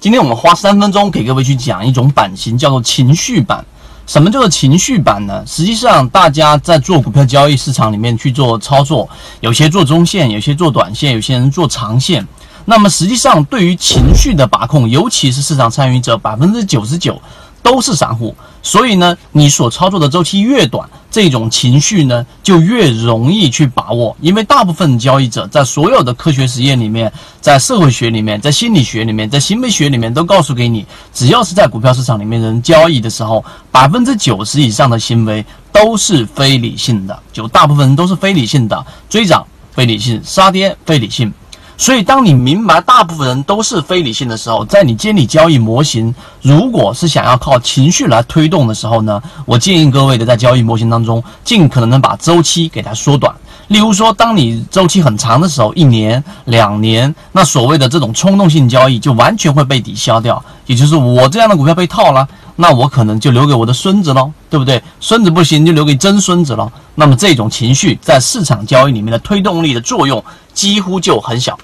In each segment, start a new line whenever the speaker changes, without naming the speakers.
今天我们花三分钟给各位去讲一种版型，叫做情绪版。什么叫做情绪版呢？实际上，大家在做股票交易市场里面去做操作，有些做中线，有些做短线，有些人做长线。那么实际上，对于情绪的把控，尤其是市场参与者，百分之九十九都是散户。所以呢，你所操作的周期越短，这种情绪呢就越容易去把握。因为大部分交易者在所有的科学实验里面，在社会学里面，在心理学里面，在行为学里面都告诉给你，只要是在股票市场里面人交易的时候，百分之九十以上的行为都是非理性的，就大部分人都是非理性的，追涨非理性，杀跌非理性。所以，当你明白大部分人都是非理性的时候，在你建立交易模型，如果是想要靠情绪来推动的时候呢，我建议各位的在交易模型当中，尽可能的把周期给它缩短。例如说，当你周期很长的时候，一年、两年，那所谓的这种冲动性交易就完全会被抵消掉。也就是我这样的股票被套了，那我可能就留给我的孙子喽，对不对？孙子不行，就留给曾孙子喽。那么这种情绪在市场交易里面的推动力的作用几乎就很小。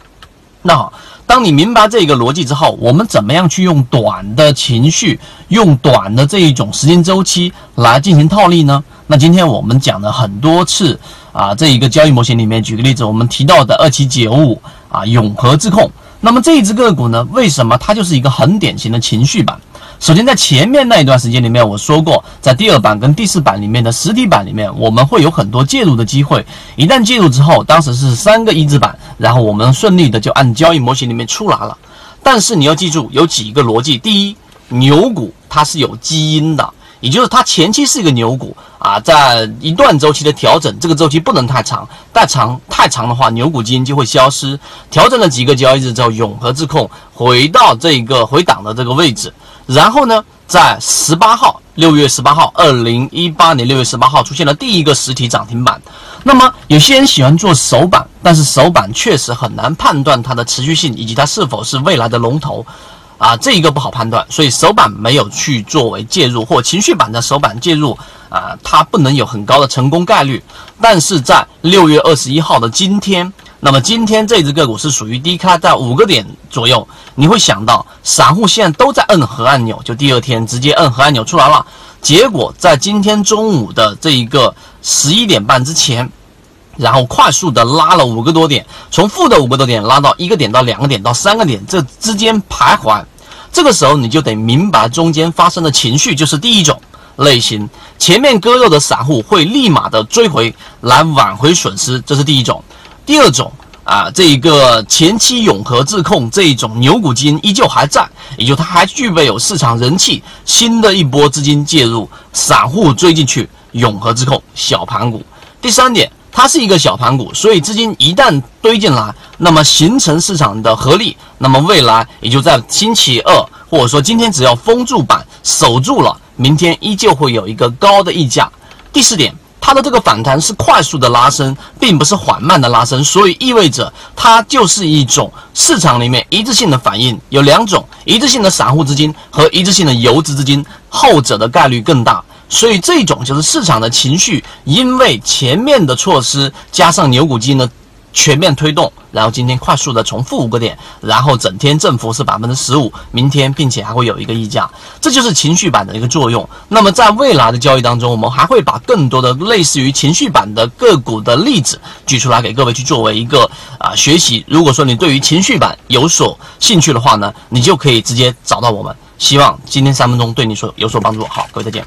那好，当你明白这个逻辑之后，我们怎么样去用短的情绪，用短的这一种时间周期来进行套利呢？那今天我们讲了很多次啊，这一个交易模型里面，举个例子，我们提到的二七九五啊，永和智控，那么这一只个股呢，为什么它就是一个很典型的情绪板？首先，在前面那一段时间里面，我说过，在第二版跟第四版里面的实体版里面，我们会有很多介入的机会。一旦介入之后，当时是三个一字板，然后我们顺利的就按交易模型里面出来了。但是你要记住，有几个逻辑：第一，牛股它是有基因的，也就是它前期是一个牛股啊，在一段周期的调整，这个周期不能太长，太长太长的话，牛股基因就会消失。调整了几个交易日之后，永和智控回到这个回档的这个位置。然后呢，在十八号，六月十八号，二零一八年六月十八号出现了第一个实体涨停板。那么有些人喜欢做首板，但是首板确实很难判断它的持续性以及它是否是未来的龙头，啊，这一个不好判断，所以首板没有去作为介入或情绪板的首板介入，啊，它不能有很高的成功概率。但是在六月二十一号的今天。那么今天这只个股是属于低开在五个点左右，你会想到散户现在都在摁核按钮，就第二天直接摁核按钮出来了。结果在今天中午的这一个十一点半之前，然后快速的拉了五个多点，从负的五个多点拉到一个点到两个点到三个点，这之间徘徊。这个时候你就得明白中间发生的情绪，就是第一种类型，前面割肉的散户会立马的追回来挽回损失，这是第一种。第二种啊，这一个前期永和自控这一种牛股基因依旧还在，也就它还具备有市场人气，新的一波资金介入，散户追进去，永和自控小盘股。第三点，它是一个小盘股，所以资金一旦堆进来，那么形成市场的合力，那么未来也就在星期二或者说今天只要封住板守住了，明天依旧会有一个高的溢价。第四点。它的这个反弹是快速的拉升，并不是缓慢的拉升，所以意味着它就是一种市场里面一致性的反应。有两种：一致性的散户资金和一致性的游资资金，后者的概率更大。所以这种就是市场的情绪，因为前面的措施加上牛股基金的。全面推动，然后今天快速的从负五个点，然后整天振幅是百分之十五，明天并且还会有一个溢价，这就是情绪版的一个作用。那么在未来的交易当中，我们还会把更多的类似于情绪版的个股的例子举出来给各位去作为一个啊学习。如果说你对于情绪版有所兴趣的话呢，你就可以直接找到我们。希望今天三分钟对你所有所帮助。好，各位再见。